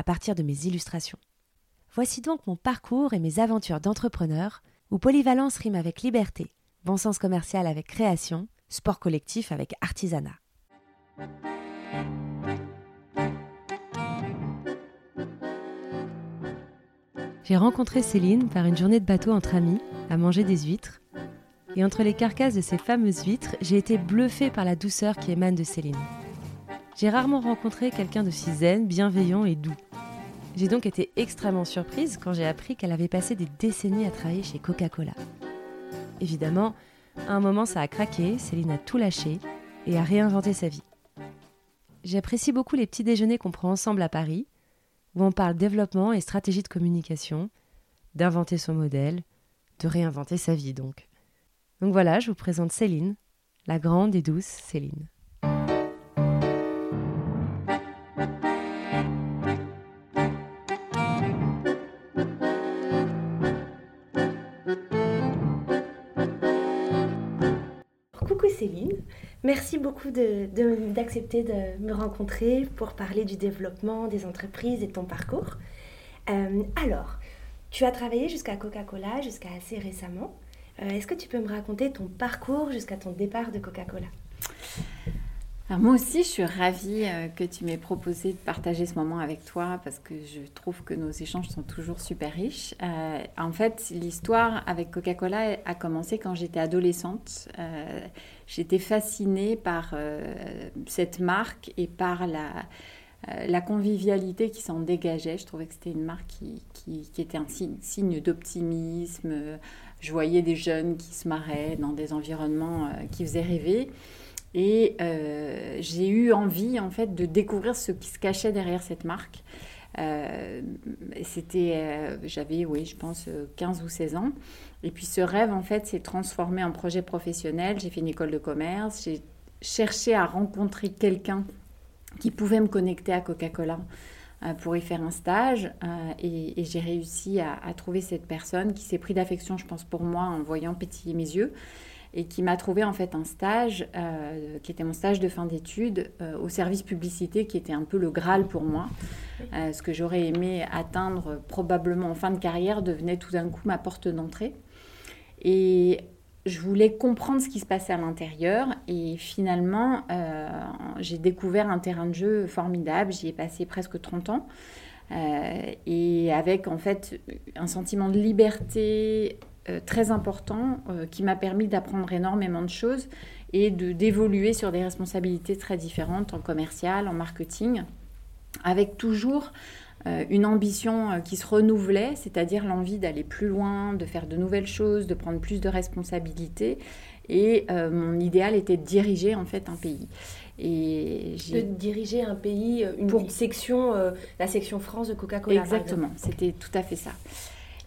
à partir de mes illustrations. Voici donc mon parcours et mes aventures d'entrepreneur où polyvalence rime avec liberté, bon sens commercial avec création, sport collectif avec artisanat. J'ai rencontré Céline par une journée de bateau entre amis, à manger des huîtres. Et entre les carcasses de ces fameuses huîtres, j'ai été bluffée par la douceur qui émane de Céline. J'ai rarement rencontré quelqu'un de si zen, bienveillant et doux. J'ai donc été extrêmement surprise quand j'ai appris qu'elle avait passé des décennies à travailler chez Coca-Cola. Évidemment, à un moment ça a craqué, Céline a tout lâché et a réinventé sa vie. J'apprécie beaucoup les petits déjeuners qu'on prend ensemble à Paris, où on parle développement et stratégie de communication, d'inventer son modèle, de réinventer sa vie donc. Donc voilà, je vous présente Céline, la grande et douce Céline. Merci beaucoup d'accepter de, me rencontrer pour parler du développement des entreprises et de ton parcours. Euh, alors, tu as travaillé jusqu'à Coca-Cola, jusqu'à assez récemment. Euh, est-ce que tu peux me raconter ton parcours jusqu'à ton départ de Coca-Cola? Moi aussi, je suis ravie euh, que tu m'aies proposé de partager ce moment avec toi parce que je trouve que nos échanges sont toujours super riches. Euh, en fait, l'histoire avec Coca-Cola a commencé quand j'étais adolescente. j'étais fascinée par cette marque et par la, convivialité qui s'en dégageait. Je trouvais que c'était une marque qui, était un signe, signe d'optimisme je voyais des jeunes qui se marraient dans des environnements euh, qui faisaient rêver. Et euh, j'ai eu envie, en fait, de découvrir ce qui se cachait derrière cette marque. Euh, c'était, j'avais, oui, je pense, 15 ou 16 ans. Et puis ce rêve, en fait, s'est transformé en projet professionnel. J'ai fait une école de commerce. J'ai cherché à rencontrer quelqu'un qui pouvait me connecter à Coca-Cola euh, pour y faire un stage. Euh, et, j'ai réussi à, trouver cette personne qui s'est pris d'affection, je pense, pour moi en voyant pétiller mes yeux et qui m'a trouvé en fait un stage euh, qui était mon stage de fin d'études au service publicité qui était un peu le Graal pour moi. ce que j'aurais aimé atteindre probablement en fin de carrière devenait tout d'un coup ma porte d'entrée. Et je voulais comprendre ce qui se passait à l'intérieur et finalement euh, j'ai découvert un terrain de jeu formidable, j'y ai passé presque 30 ans euh, et avec en fait un sentiment de liberté euh, très important qui m'a permis d'apprendre énormément de choses et de d'évoluer sur des responsabilités très différentes en commercial, en marketing avec toujours euh, une ambition euh, qui se renouvelait, c'est-à-dire l'envie d'aller plus loin, de faire de nouvelles choses, de prendre plus de responsabilités. Et euh, mon idéal était de diriger en fait un pays. Et de diriger un pays, une, section, la section France de Coca-Cola. Exactement, c'était tout à fait ça.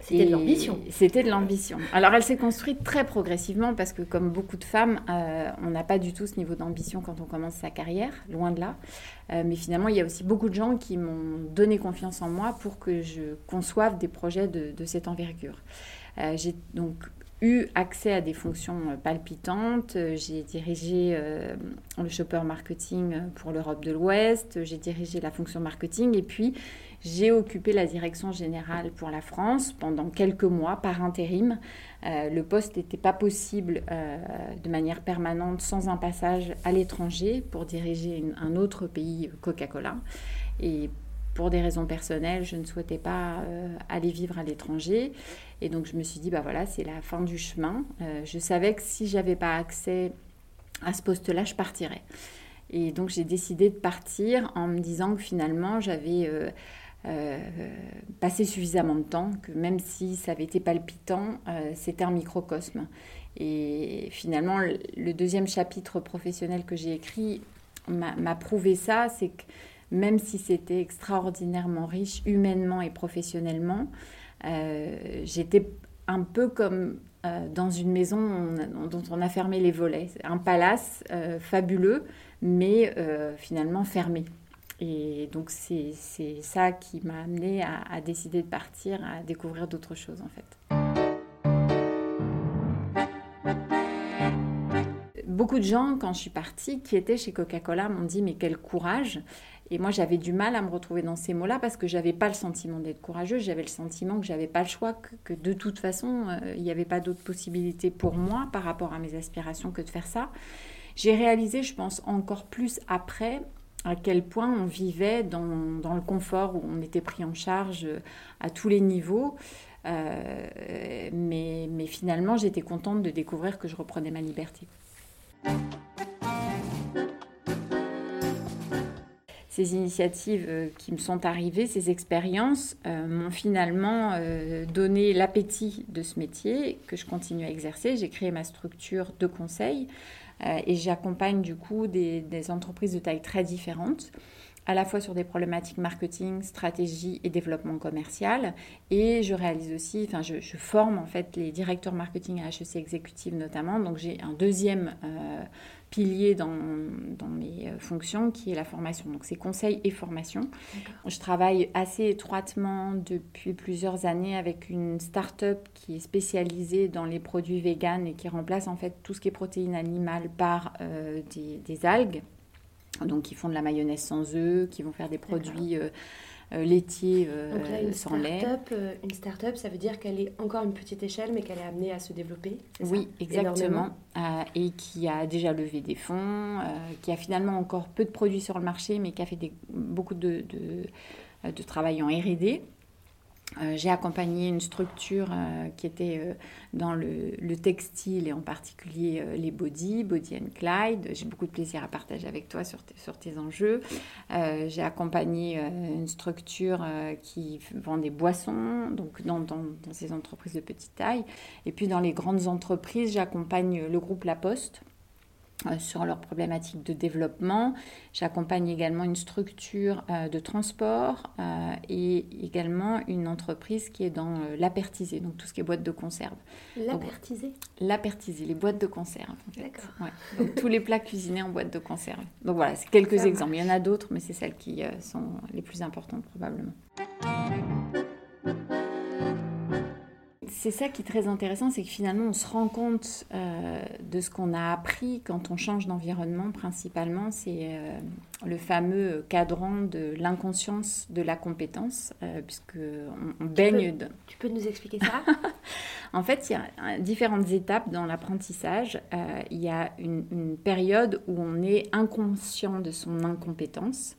C'était de l'ambition. C'était de l'ambition. Alors elle s'est construite très progressivement parce que comme beaucoup de femmes, euh, on n'a pas du tout ce niveau d'ambition quand on commence sa carrière, loin de là. Euh, mais finalement, il y a aussi beaucoup de gens qui m'ont donné confiance en moi pour que je conçoive des projets de, cette envergure. Euh, j'ai donc eu accès à des fonctions palpitantes. J'ai dirigé le shopper marketing pour l'Europe de l'Ouest, j'ai dirigé la fonction marketing et puis j'ai occupé la direction générale pour la France pendant quelques mois par intérim. Euh, le poste n'était pas possible euh, de manière permanente sans un passage à l'étranger pour diriger un autre pays Coca-Cola. Et pour des raisons personnelles, je ne souhaitais pas euh, aller vivre à l'étranger. Et donc je me suis dit, bah voilà, c'est la fin du chemin. je savais que si j'avais pas accès à ce poste-là, je partirais. Et donc j'ai décidé de partir en me disant que finalement j'avais euh, passer suffisamment de temps que même si ça avait été palpitant, euh, c'était un microcosme. Et finalement, le deuxième chapitre professionnel que j'ai écrit m'a prouvé ça, c'est que même si c'était extraordinairement riche humainement et professionnellement, j'étais un peu comme dans une maison dont on a fermé les volets. Un palace fabuleux, mais finalement fermé. Et donc c'est ça qui m'a amené à, décider de partir, à découvrir d'autres choses en fait. Beaucoup de gens, quand je suis partie, qui étaient chez Coca-Cola, m'ont dit mais quel courage. Et moi, j'avais du mal à me retrouver dans ces mots-là parce que j'avais pas le sentiment d'être courageuse. J'avais le sentiment que j'avais pas le choix, que, de toute façon, euh, il n'y avait pas d'autre possibilité pour moi par rapport à mes aspirations que de faire ça. J'ai réalisé, je pense, encore plus après à quel point on vivait dans, le confort, où on était pris en charge à tous les niveaux. Euh, mais, finalement, j'étais contente de découvrir que je reprenais ma liberté. Ces initiatives euh, qui me sont arrivées, ces expériences, euh, m'ont finalement donné l'appétit de ce métier que je continue à exercer. J'ai créé ma structure de conseil euh, et j'accompagne du coup des, entreprises de taille très différentes à la fois sur des problématiques marketing, stratégie et développement commercial. Et je réalise aussi, enfin, je, forme en fait les directeurs marketing à HEC Exécutive notamment. Donc j'ai un deuxième euh, pilier dans, dans, mes euh, fonctions qui est la formation. Donc c'est conseil et formation. Je travaille assez étroitement depuis plusieurs années avec une start-up qui est spécialisée dans les produits véganes et qui remplace en fait tout ce qui est protéines animales par euh, des, des, algues. Donc qui font de la mayonnaise sans œufs, qui vont faire des produits euh, euh, Donc là, une sans lait. Euh, une start-up, ça veut dire qu'elle est encore une petite échelle, mais qu'elle est amenée à se développer. Oui, exactement. et qui a déjà levé des fonds, qui a finalement encore peu de produits sur le marché, mais qui a fait des, beaucoup de, de, de travail en R&D. Euh, j'ai accompagné une structure euh, qui était euh, dans le, textile et en particulier les body, Body and Clyde. J'ai beaucoup de plaisir à partager avec toi sur, tes enjeux. j'ai accompagné une structure qui vend des boissons, donc dans, ces entreprises de petite taille. Et puis dans les grandes entreprises, j'accompagne le groupe La Poste sur leurs problématiques de développement. J'accompagne également une structure euh, de transport euh, et également une entreprise qui est dans l'apertisé, donc tout ce qui est boîte de conserve. L'apertisé? L'apertisé, les boîtes de conserve. D'accord. Donc tous les plats cuisinés en boîte de conserve. Donc voilà, c'est quelques exemples. Il y en a d'autres, mais c'est celles qui sont les plus importantes probablement c'est ça qui est très intéressant, c'est que finalement on se rend compte euh, de ce qu'on a appris quand on change d'environnement principalement, c'est euh, le fameux cadran de l'inconscience de la compétence, euh, puisque on, baigne... Tu peux, nous expliquer ça? En fait, il y a différentes étapes dans l'apprentissage. il y a une, une, période où on est inconscient de son incompétence.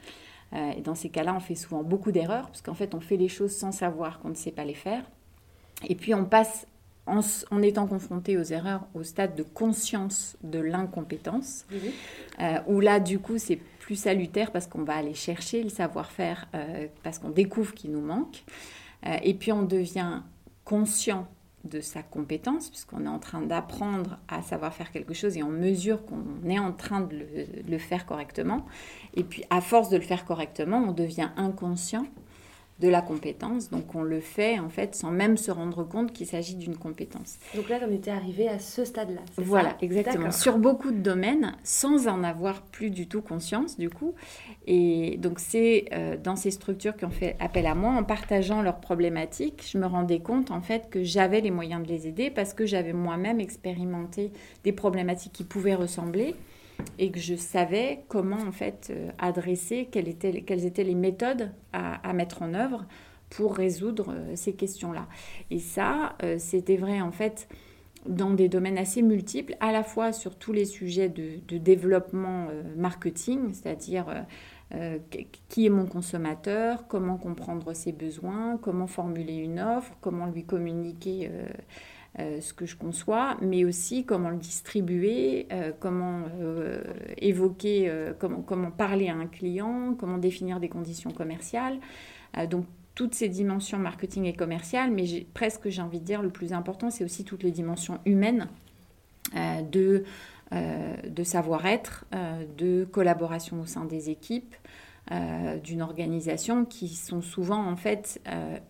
et dans ces cas-là, on fait souvent beaucoup d'erreurs, parce qu'en fait, on fait les choses sans savoir qu'on ne sait pas les faire. Et puis on passe en, étant confronté aux erreurs au stade de conscience de l'incompétence, euh, où là du coup c'est plus salutaire parce qu'on va aller chercher le savoir-faire, euh, parce qu'on découvre qu'il nous manque. Euh, et puis on devient conscient de sa compétence, puisqu'on est en train d'apprendre à savoir faire quelque chose et on mesure qu'on est en train de le, faire correctement. Et puis à force de le faire correctement, on devient inconscient de la compétence. Donc on le fait en fait sans même se rendre compte qu'il s'agit d'une compétence. Donc là, on était arrivé à ce stade-là. Voilà, exactement. Sur beaucoup de domaines, sans en avoir plus du tout conscience du coup. Et donc c'est euh, dans ces structures qui ont fait appel à moi, en partageant leurs problématiques, je me rendais compte en fait que j'avais les moyens de les aider parce que j'avais moi-même expérimenté des problématiques qui pouvaient ressembler et que je savais comment en fait euh, adresser, quelles étaient, quelles étaient les méthodes à, mettre en œuvre pour résoudre euh, ces questions-là. Et ça, euh, c'était vrai en fait dans des domaines assez multiples, à la fois sur tous les sujets de, développement marketing, c'est-à-dire qui est mon consommateur, comment comprendre ses besoins, comment formuler une offre, comment lui communiquer ce que je conçois, mais aussi comment le distribuer, euh, comment euh, évoquer, comment, parler à un client, comment définir des conditions commerciales. donc toutes ces dimensions marketing et commerciales, mais presque j'ai envie de dire le plus important, c'est aussi toutes les dimensions humaines de, de savoir-être, de collaboration au sein des équipes, d'une organisation qui sont souvent en fait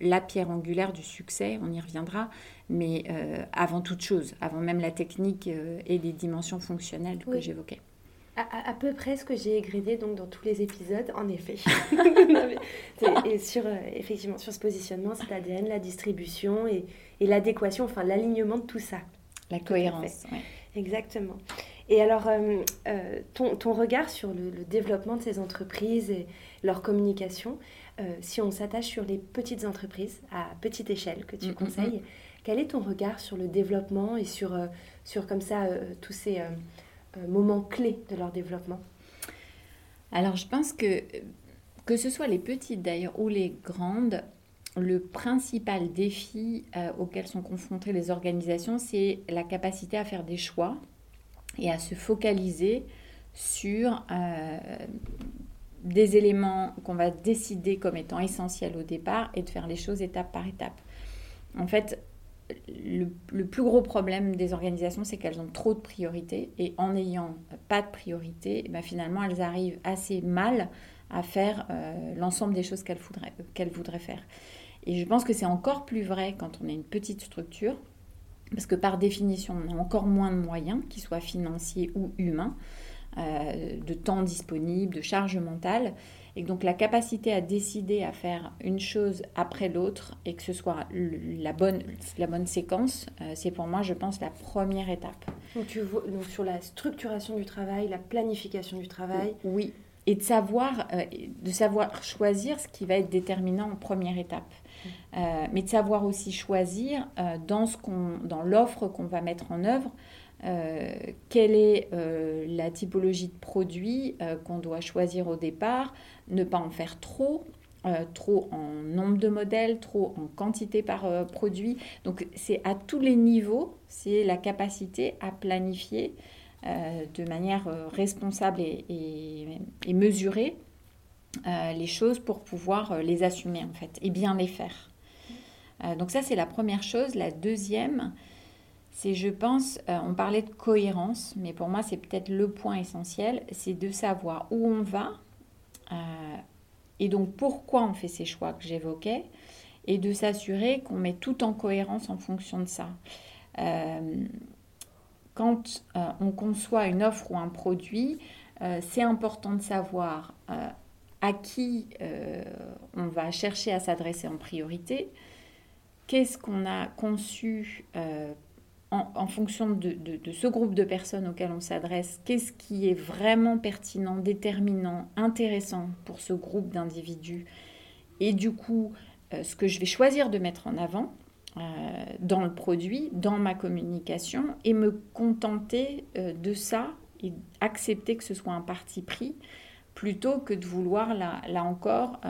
la pierre angulaire du succès, on y reviendra, mais avant toute chose, avant même la technique et les dimensions fonctionnelles que j'évoquais. À, peu près ce que j'ai égrédé donc dans tous les épisodes, en effet. et sur, effectivement, sur ce positionnement, c'est l'ADN, la distribution et, et l'adéquation, enfin l'alignement de tout ça. La cohérence. Exactement. Et alors, euh, euh, ton, ton, regard sur le, développement de ces entreprises et leur communication, euh, si on s'attache sur les petites entreprises à petite échelle que tu mm-hmm. conseilles, quel est ton regard sur le développement et sur, sur comme ça, tous ces moments clés de leur développement? Alors, je pense que, que ce soit les petites d'ailleurs ou les grandes, le principal défi euh, auquel sont confrontées les organisations, c'est la capacité à faire des choix et à se focaliser sur euh, des éléments qu'on va décider comme étant essentiels au départ et de faire les choses étape par étape. En fait, le, plus gros problème des organisations, c'est qu'elles ont trop de priorités et en n'ayant pas de priorité, eh ben, finalement, elles arrivent assez mal à faire euh, l'ensemble des choses qu'elles voudraient, voudraient faire. Et je pense que c'est encore plus vrai quand on a une petite structure, parce que par définition, on a encore moins de moyens, qu'ils soient financiers ou humains, euh, de temps disponible, de charge mentale. Et donc la capacité à décider à faire une chose après l'autre et que ce soit la bonne, la bonne séquence, euh, c'est pour moi, je pense, la première étape. Donc, tu vois, donc sur la structuration du travail, la planification du travail. Oui, et de savoir, euh, de savoir choisir ce qui va être déterminant en première étape. Euh, mais de savoir aussi choisir euh, dans, dans l'offre qu'on va mettre en œuvre, euh, quelle est la typologie de produit qu'on doit choisir au départ, ne pas en faire trop, trop en nombre de modèles, trop en quantité par produit. Donc c'est à tous les niveaux, c'est la capacité à planifier de manière responsable et mesurée euh, les choses pour pouvoir euh, les assumer en fait et bien les faire. Euh, donc ça c'est la première chose. La deuxième, c'est je pense, on parlait de cohérence, mais pour moi c'est peut-être le point essentiel, c'est de savoir où on va et donc pourquoi on fait ces choix que j'évoquais et de s'assurer qu'on met tout en cohérence en fonction de ça. quand on conçoit une offre ou un produit, c'est important de savoir à qui euh, on va chercher à s'adresser en priorité, qu'est-ce qu'on a conçu euh, en, fonction de, ce groupe de personnes auxquelles on s'adresse, qu'est-ce qui est vraiment pertinent, déterminant, intéressant pour ce groupe d'individus, et du coup, euh, ce que je vais choisir de mettre en avant dans le produit, dans ma communication, et me contenter de ça et accepter que ce soit un parti pris plutôt que de vouloir, là, encore, euh,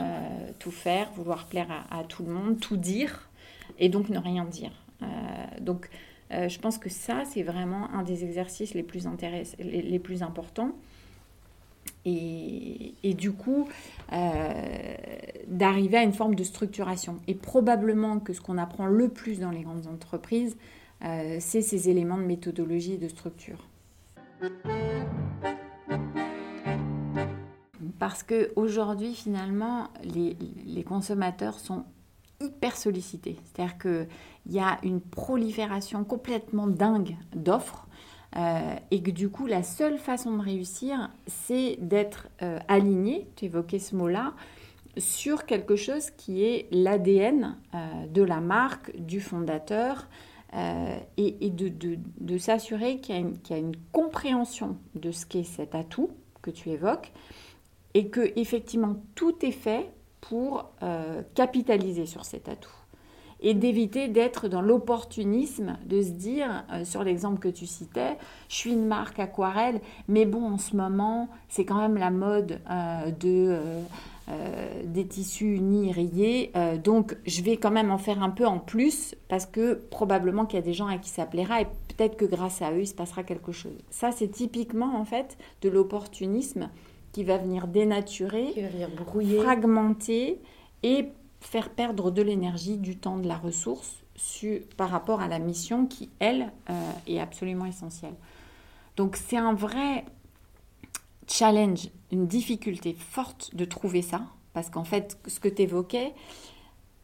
tout faire, vouloir plaire à, tout le monde, tout dire, et donc ne rien dire. Euh, donc, euh, je pense que ça, c'est vraiment un des exercices les plus, les, les, plus importants. Et du coup, d'arriver à une forme de structuration. Et probablement que ce qu'on apprend le plus dans les grandes entreprises, c'est ces éléments de méthodologie et de structure. Parce qu'aujourd'hui, finalement, les, consommateurs sont hyper sollicités. C'est-à-dire qu'il y a une prolifération complètement dingue d'offres. Euh, et que du coup, la seule façon de réussir, c'est d'être euh, aligné, tu évoquais ce mot-là, sur quelque chose qui est l'ADN euh, de la marque, du fondateur, et, de, s'assurer qu'il y, a une compréhension de ce qu'est cet atout que tu évoques, et que effectivement tout est fait pour euh, capitaliser sur cet atout et d'éviter d'être dans l'opportunisme, de se dire, euh, sur l'exemple que tu citais, je suis une marque aquarelle, mais bon, en ce moment, c'est quand même la mode euh, de, des tissus unis rayés, donc je vais quand même en faire un peu en plus, parce que probablement qu'il y a des gens à qui ça plaira, et peut-être que grâce à eux, il se passera quelque chose. Ça, c'est typiquement, en fait, de l'opportunisme qui va venir dénaturer, qui va venir brouiller, fragmenter et faire perdre de l'énergie, du temps, de la ressource par rapport à la mission qui, elle, euh, est absolument essentielle. Donc c'est un vrai challenge, une difficulté forte de trouver ça, parce qu'en fait, ce que tu évoquais,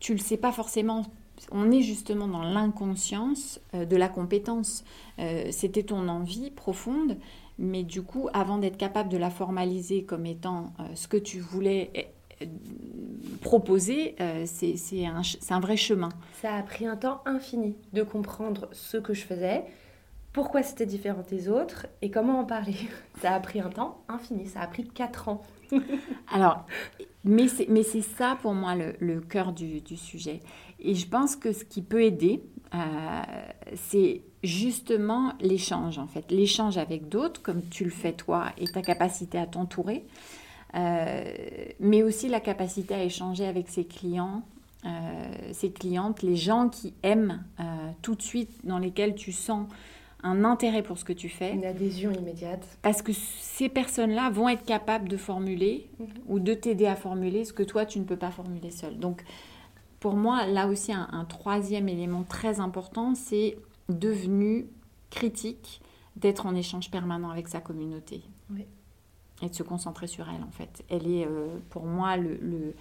tu le sais pas forcément. On est justement dans l'inconscience euh, de la compétence. Euh, c'était ton envie profonde, mais du coup, avant d'être capable de la formaliser comme étant euh, ce que tu voulais proposer, c'est un, un vrai chemin. Ça a pris un temps infini de comprendre ce que je faisais, pourquoi c'était différent des autres et comment en parler. Ça a pris un temps infini, ça a pris 4 ans. Alors, mais c'est ça pour moi le, cœur du, sujet. Et je pense que ce qui peut aider, euh, c'est justement l'échange en fait. L'échange avec d'autres, comme tu le fais toi, et ta capacité à t'entourer. Euh, mais aussi la capacité à échanger avec ses clients, euh, ses clientes, les gens qui aiment tout de suite, dans lesquels tu sens un intérêt pour ce que tu fais. Une adhésion immédiate. Parce que ces personnes-là vont être capables de formuler mhm. ou de t'aider à formuler ce que toi, tu ne peux pas formuler seul. Donc, pour moi, là aussi, un, troisième élément très important, c'est devenu critique d'être en échange permanent avec sa communauté. Oui. Et de se concentrer sur elle, en fait. Elle est, euh, pour moi, le, le,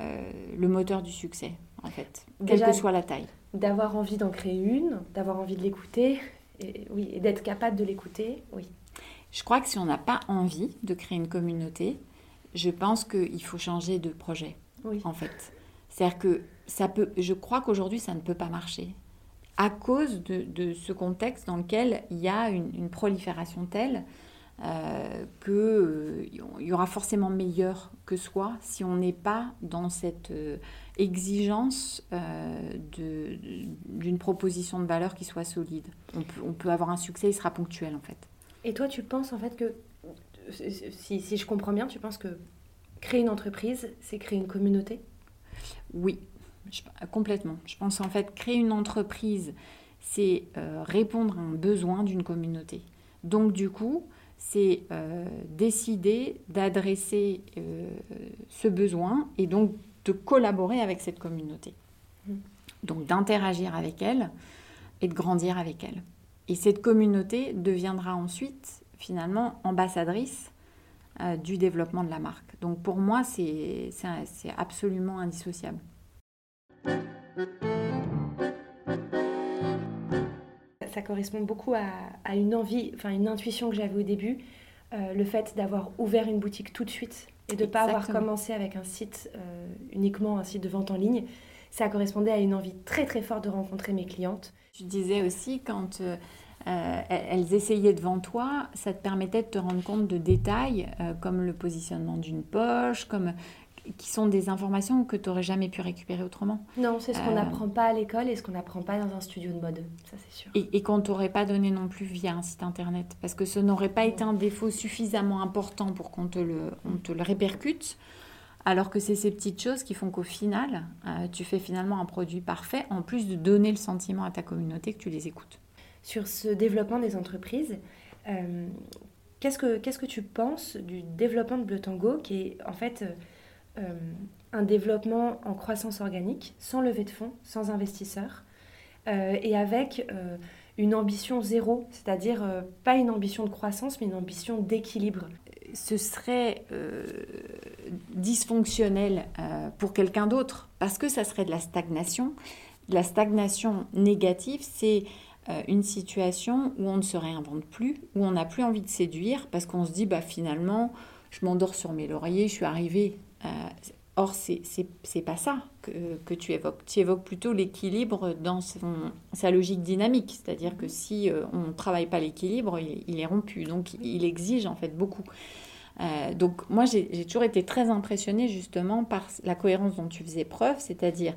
euh, le, moteur du succès, en fait, quelle que soit la taille. D'avoir envie d'en créer une, d'avoir envie de l'écouter, et, oui, et d'être capable de l'écouter, oui. Je crois que si on n'a pas envie de créer une communauté, je pense qu'il faut changer de projet, oui. en fait. C'est-à-dire que ça peut, je crois qu'aujourd'hui, ça ne peut pas marcher à cause de, de, ce contexte dans lequel il y a une, prolifération telle euh, qu'il euh, y aura forcément meilleur que soi si on n'est pas dans cette euh, exigence d'une proposition de valeur qui soit solide. On peut, on peut, avoir un succès, il sera ponctuel en fait. Et toi, tu penses en fait que, si, si je comprends bien, tu penses que créer une entreprise, c'est créer une communauté? Oui, complètement. Je pense en fait créer une entreprise, c'est euh, répondre à un besoin d'une communauté. Donc du coup, c'est euh, décider d'adresser ce besoin et donc de collaborer avec cette communauté. Mm. Donc d'interagir avec elle et de grandir avec elle. Et cette communauté deviendra ensuite finalement ambassadrice euh, du développement de la marque. Donc pour moi, c'est absolument indissociable. Ça correspond beaucoup à, une envie, enfin une intuition que j'avais au début, euh, le fait d'avoir ouvert une boutique tout de suite et de ne pas avoir commencé avec un site, euh, uniquement un site de vente en ligne, ça correspondait à une envie très très forte de rencontrer mes clientes. Tu disais aussi quand euh, euh, elles essayaient devant toi, ça te permettait de te rendre compte de détails comme le positionnement d'une poche, comme qui sont des informations que tu n'aurais jamais pu récupérer autrement. Non, c'est ce qu'on n'apprend pas à l'école et ce qu'on n'apprend pas dans un studio de mode, ça c'est sûr. Et, qu'on ne t'aurait pas donné non plus via un site internet, parce que ce n'aurait pas été un défaut suffisamment important pour qu'on te, le, on te le répercute, alors que c'est ces petites choses qui font qu'au final, euh, tu fais finalement un produit parfait, en plus de donner le sentiment à ta communauté que tu les écoutes. Sur ce développement des entreprises, euh, qu'est-ce que, qu'est-ce que tu penses du développement de Bleu Tango, qui est en fait... Euh, un développement en croissance organique, sans levée de fonds, sans investisseurs, euh, et avec euh, une ambition zéro, c'est-à-dire pas une ambition de croissance, mais une ambition d'équilibre. Ce serait dysfonctionnel pour quelqu'un d'autre, parce que ça serait de la stagnation. La stagnation négative, c'est une situation où on ne se réinvente plus, où on n'a plus envie de séduire, parce qu'on se dit, bah, finalement, je m'endors sur mes lauriers, je suis arrivée euh, or, c'est pas ça que, tu évoques. Tu évoques plutôt l'équilibre dans sa logique dynamique. C'est-à-dire que si euh, on ne travaille pas l'équilibre, il, est rompu. Donc, il exige en fait beaucoup. Euh, donc, moi, j'ai toujours été très impressionnée justement par la cohérence dont tu faisais preuve. C'est-à-dire,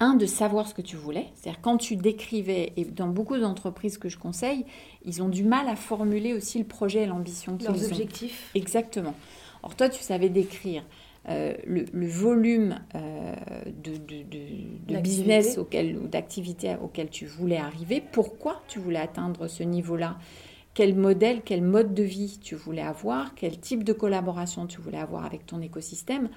un, de savoir ce que tu voulais. C'est-à-dire, quand tu décrivais, et dans beaucoup d'entreprises que je conseille, ils ont du mal à formuler aussi le projet et l'ambition qu'ils ont. Leurs objectifs. Exactement. Or, toi, tu savais décrire euh, le, volume euh, de, business auquel, ou d'activité auquel tu voulais arriver, pourquoi tu voulais atteindre ce niveau-là, quel modèle, quel mode de vie tu voulais avoir, quel type de collaboration tu voulais avoir avec ton écosystème?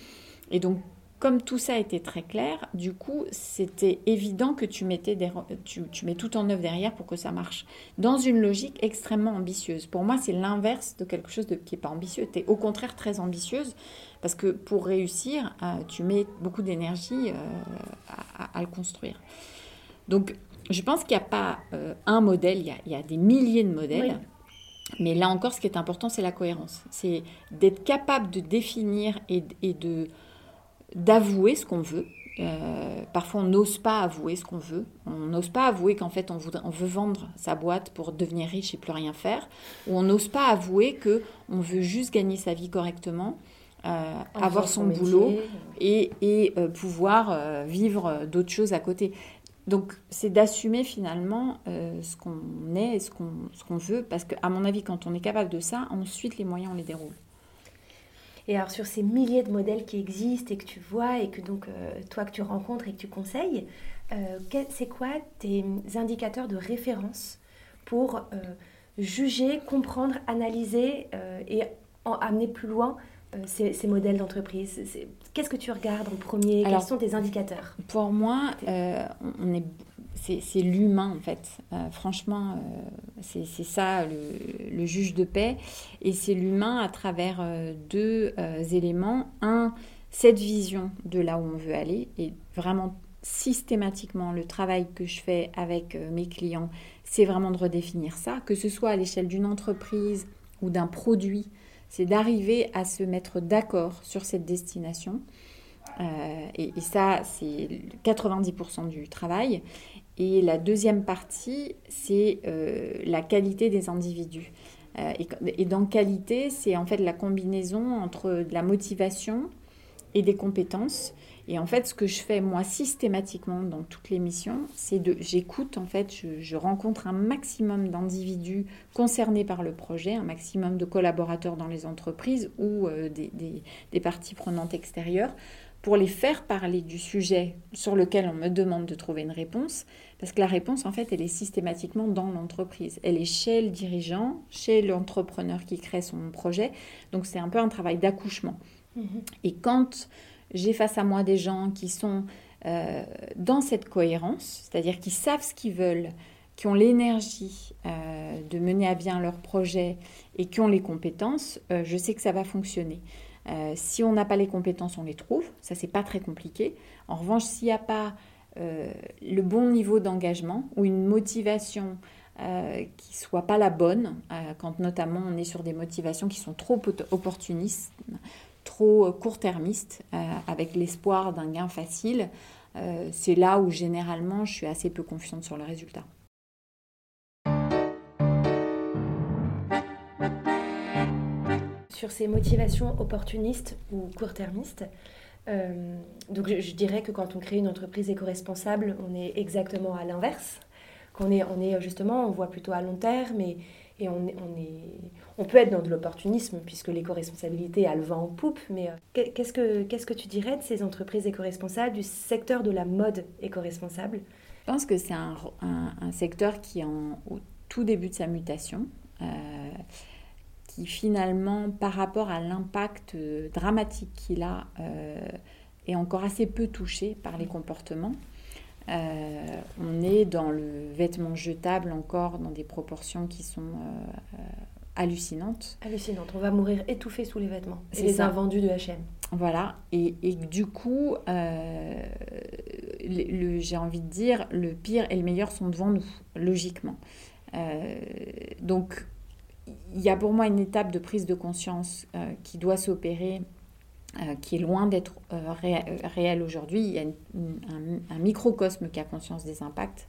Et donc, comme tout ça était très clair, du coup, c'était évident que tu, mettais des, tu, tu, mets tout en œuvre derrière pour que ça marche. Dans une logique extrêmement ambitieuse. Pour moi, c'est l'inverse de quelque chose de, qui n'est pas ambitieux. Tu es au contraire très ambitieuse parce que pour réussir, euh, tu mets beaucoup d'énergie euh, à, à, le construire. Donc, je pense qu'il n'y a pas euh, un modèle, il y a, il y a, des milliers de modèles. Mais là encore, ce qui est important, c'est la cohérence. C'est d'être capable de définir et, et de d'avouer ce qu'on veut. Euh, parfois, on n'ose pas avouer ce qu'on veut. On n'ose pas avouer qu'en fait, on, voudrait, on veut vendre sa boîte pour devenir riche et plus rien faire. Ou on n'ose pas avouer que on veut juste gagner sa vie correctement, euh, avoir son, son boulot et, et euh, pouvoir vivre d'autres choses à côté. Donc, c'est d'assumer finalement ce qu'on est et ce qu'on qu'on veut, parce qu'à mon avis, quand on est capable de ça, ensuite les moyens, on les déroule. Et alors, sur ces milliers de modèles qui existent et que tu vois, et que donc euh, toi que tu rencontres et que tu conseilles, euh, c'est quoi tes indicateurs de référence pour euh, juger, comprendre, analyser et en amener plus loin ces, ces, modèles d'entreprise? Qu'est-ce que tu regardes en premier? Alors, Quels sont tes indicateurs? Pour moi, on est c'est l'humain en fait. Euh, franchement, euh, c'est ça le, juge de paix. Et c'est l'humain à travers euh, deux éléments. Un, cette vision de là où on veut aller. Et vraiment systématiquement, le travail que je fais avec mes clients, c'est vraiment de redéfinir ça, que ce soit à l'échelle d'une entreprise ou d'un produit. C'est d'arriver à se mettre d'accord sur cette destination. Et, ça, c'est 90% du travail. Et la deuxième partie, c'est euh, la qualité des individus. Euh, et, dans qualité, c'est en fait la combinaison entre de la motivation et des compétences. Et en fait, ce que je fais moi systématiquement dans toutes les missions, c'est de, j'écoute en fait, je, rencontre un maximum d'individus concernés par le projet, un maximum de collaborateurs dans les entreprises ou euh, des parties prenantes extérieures pour les faire parler du sujet sur lequel on me demande de trouver une réponse, parce que la réponse, en fait, elle est systématiquement dans l'entreprise. Elle est chez le dirigeant, chez l'entrepreneur qui crée son projet. Donc, c'est un peu un travail d'accouchement. Mmh. Et quand j'ai face à moi des gens qui sont euh, dans cette cohérence, c'est-à-dire qui savent ce qu'ils veulent, qui ont l'énergie euh, de mener à bien leur projet et qui ont les compétences, euh, je sais que ça va fonctionner. Euh, si on n'a pas les compétences, on les trouve. Ça, c'est pas très compliqué. En revanche, s'il n'y a pas euh, le bon niveau d'engagement ou une motivation euh, qui soit pas la bonne, euh, quand notamment on est sur des motivations qui sont trop opportunistes, trop court-termistes, avec l'espoir d'un gain facile, c'est là où généralement je suis assez peu confiante sur le résultat. Sur ces motivations opportunistes ou court-termistes. Euh, donc je, dirais que quand on crée une entreprise éco-responsable, on est exactement à l'inverse. Qu'on est, on est justement, on voit plutôt à long terme et, et on, on, est, on peut être dans de l'opportunisme puisque l'éco-responsabilité a le vent en poupe. Mais euh, qu'est-ce que, que tu dirais de ces entreprises éco-responsables, du secteur de la mode éco-responsable? Je pense que c'est un, secteur qui est au tout début de sa mutation. Euh, qui finalement, par rapport à l'impact euh, dramatique qu'il a, euh, est encore assez peu touché par les comportements. Euh, on est dans le vêtement jetable encore dans des proportions qui sont euh, hallucinantes. Hallucinantes. On va mourir étouffé sous les vêtements et les ça. invendus de H&M. Voilà. Et, et du coup, euh, j'ai envie de dire, le pire et le meilleur sont devant nous, logiquement. donc, il y a pour moi une étape de prise de conscience euh, qui doit s'opérer, euh, qui est loin d'être euh, ré réelle aujourd'hui. Il y a un, microcosme qui a conscience des impacts.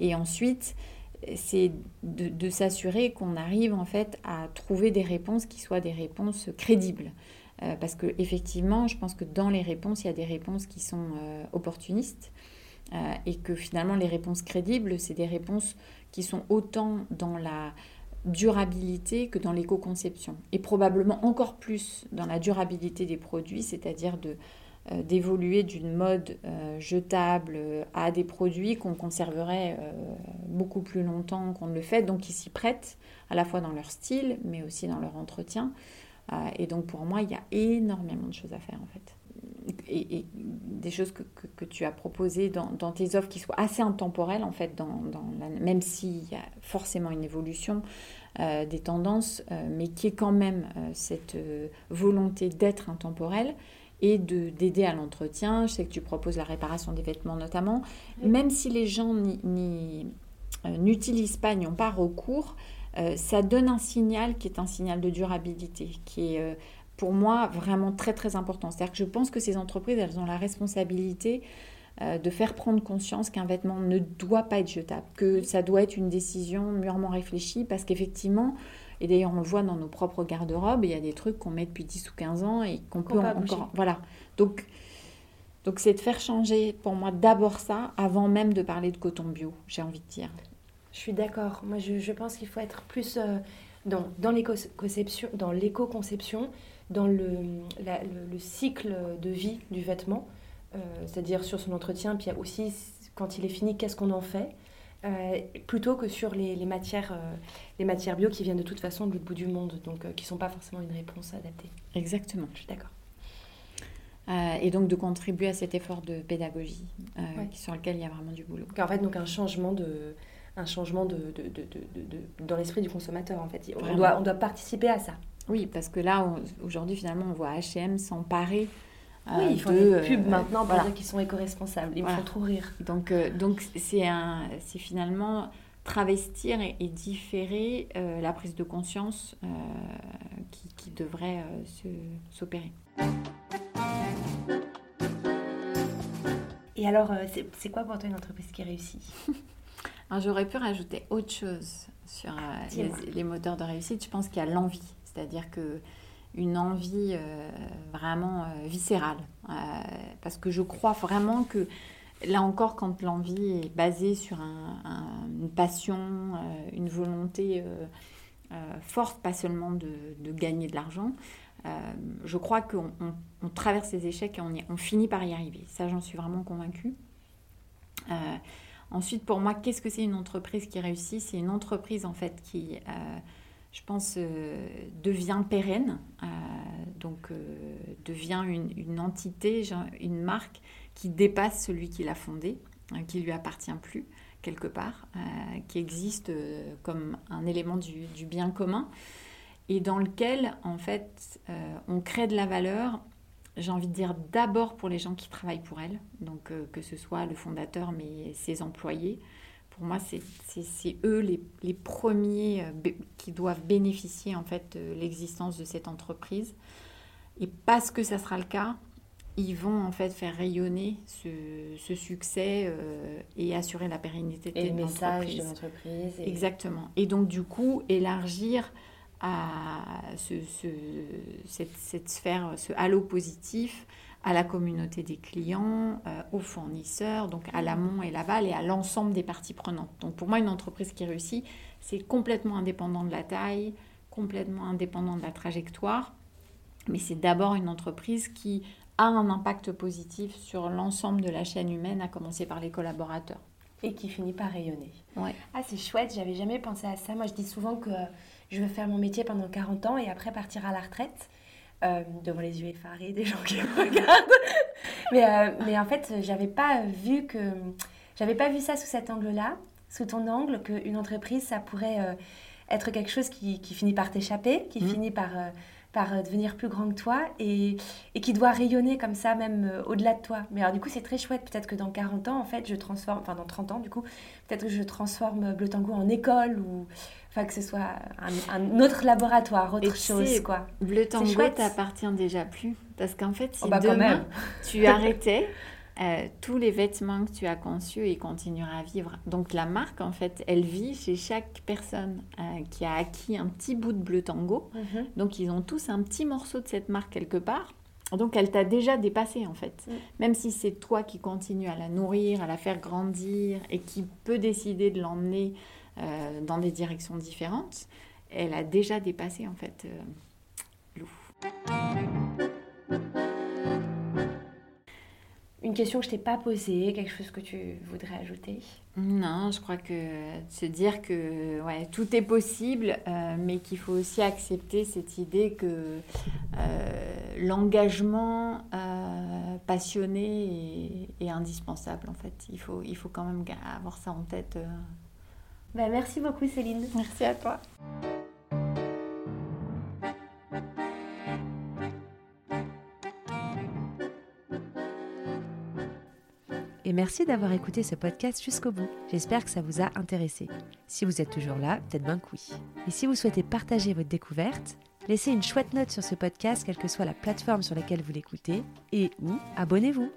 Et ensuite, c'est de, de s'assurer qu'on arrive en fait à trouver des réponses qui soient des réponses crédibles. Parce que effectivement, je pense que dans les réponses, il y a des réponses qui sont opportunistes et que finalement les réponses crédibles, c'est des réponses qui sont autant dans la durabilité que dans l'éco-conception et probablement encore plus dans la durabilité des produits, c'est-à-dire de euh, d'évoluer d'une mode euh, jetable à des produits qu'on conserverait euh, beaucoup plus longtemps qu'on ne le fait, donc qui s'y prêtent à la fois dans leur style mais aussi dans leur entretien. Euh, et donc pour moi, il y a énormément de choses à faire en fait. et, des choses que, que, tu as proposées dans, dans, tes offres qui soient assez intemporelles, en fait, dans, dans même s'il y a forcément une évolution euh, des tendances, euh, mais qui est quand même euh, cette volonté d'être intemporelle et d'aider à l'entretien. Je sais que tu proposes la réparation des vêtements notamment. Même si les gens n'utilisent pas, n'y ont pas recours, ça donne un signal qui est un signal de durabilité, qui est pour moi vraiment très très important. C'est-à-dire que je pense que ces entreprises, elles ont la responsabilité euh, de faire prendre conscience qu'un vêtement ne doit pas être jetable, que ça doit être une décision mûrement réfléchie, parce qu'effectivement, et d'ailleurs on le voit dans nos propres garde-robes, il y a des trucs qu'on met depuis 10 ou 15 ans et qu'on peut encore... Voilà. Donc, donc c'est de faire changer pour moi d'abord ça, avant même de parler de coton bio, j'ai envie de dire. Je suis d'accord. Moi, je, pense qu'il faut être plus euh, dans, dans l'éco-conception, dans l'éco-conception dans le, le, cycle de vie du vêtement, euh, c'est-à-dire sur son entretien, puis aussi quand il est fini, qu'est-ce qu'on en fait, euh, plutôt que sur les, les matières, euh, les matières bio qui viennent de toute façon de l'autre bout du monde, donc qui ne sont pas forcément une réponse adaptée. Exactement. Je suis d'accord. et donc de contribuer à cet effort de pédagogie sur lequel il y a vraiment du boulot. En fait, donc un changement de, un changement de, de, de, de dans l'esprit du consommateur. En fait, on doit, on doit participer à ça. Oui, parce que là, aujourd'hui, finalement, on voit H&M s'emparer euh, oui, ils font des pubs euh, maintenant pour dire qu'ils sont éco-responsables. Ils me font trop rire. Donc, euh, donc c'est, un, c'est finalement travestir et, différer la prise de conscience qui, qui, devrait se, s'opérer. Et alors, c'est, c'est quoi pour toi une entreprise qui réussit? alors, J'aurais pu rajouter autre chose sur les, les, moteurs de réussite. Je pense qu'il y a l'envie. C'est-à-dire que une envie euh, vraiment euh, viscérale. Euh, parce que je crois vraiment que là encore, quand l'envie est basée sur une passion, une volonté forte, pas seulement de, gagner de l'argent, je crois qu'on traverse les échecs et on, on, finit par y arriver. Ça, j'en suis vraiment convaincue. Ensuite, pour moi, qu'est-ce que c'est une entreprise qui réussit? C'est une entreprise en fait qui je pense, euh, devient pérenne, euh, donc euh, devient une, entité, une marque qui dépasse celui qui l'a fondée, qui lui appartient plus quelque part, qui existe comme un élément du, du, bien commun et dans lequel en fait on crée de la valeur. J'ai envie de dire d'abord pour les gens qui travaillent pour elle, donc que ce soit le fondateur mais ses employés, pour moi, c'est eux les, les, premiers euh, qui doivent bénéficier en fait de l'existence de cette entreprise. Et parce que ça sera le cas, ils vont en fait faire rayonner ce, ce succès euh, et assurer la pérennité de l'entreprise. Et... Exactement. Et donc du coup, élargir à ce, ce, cette, cette, sphère, ce halo positif à la communauté des clients, euh, aux fournisseurs, donc à l'amont et l'aval et à l'ensemble des parties prenantes. Donc pour moi, une entreprise qui réussit, c'est complètement indépendant de la taille, complètement indépendant de la trajectoire, mais c'est d'abord une entreprise qui a un impact positif sur l'ensemble de la chaîne humaine, à commencer par les collaborateurs. Et qui finit par rayonner. Ouais. Ah, c'est chouette, j'avais jamais pensé à ça. Moi, je dis souvent que je veux faire mon métier pendant 40 ans et après partir à la retraite. Euh, devant les yeux effarés des gens qui me regardent. mais, euh, mais en fait, j'avais pas vu que j'avais pas vu ça sous cet angle-là, sous ton angle, qu'une entreprise, ça pourrait euh, être quelque chose qui, qui finit par t'échapper, qui mmh. finit par, par devenir plus grand que toi et, et qui doit rayonner comme ça, même au-delà de toi. Mais alors, du coup, c'est très chouette. Peut-être que dans 40 ans, en fait, je transforme, enfin, dans 30 ans, du coup, peut-être que je transforme Bleu Tango en école ou Enfin, que ce soit un, autre laboratoire, autre chose, quoi. Le tango t'appartient déjà plus. Parce qu'en fait, si oh, bah, demain, tu arrêtais, euh, tous les vêtements que tu as conçus, ils continueraient à vivre. Donc la marque, en fait, elle vit chez chaque personne euh, qui a acquis un petit bout de bleu tango. Mhm. Donc ils ont tous un petit morceau de cette marque quelque part. Donc elle t'a déjà dépassé en fait. Mm. Même si c'est toi qui continues à la nourrir, à la faire grandir et qui peut décider de l'emmener euh, dans des directions différentes, elle a déjà dépassé en fait Lou. Une question que je t'ai pas posée, quelque chose que tu voudrais ajouter? Non, je crois que se dire que ouais, tout est possible, euh, mais qu'il faut aussi accepter cette idée que l'engagement passionné et, indispensable en fait. Il faut, il faut quand même avoir ça en tête. Bah, merci beaucoup Céline. Merci à toi. Et merci d'avoir écouté ce podcast jusqu'au bout. J'espère que ça vous a intéressé. Si vous êtes toujours là, peut-être bien oui. Et si vous souhaitez partager votre découverte, laissez une chouette note sur ce podcast, quelle que soit la plateforme sur laquelle vous l'écoutez, et ou abonnez-vous.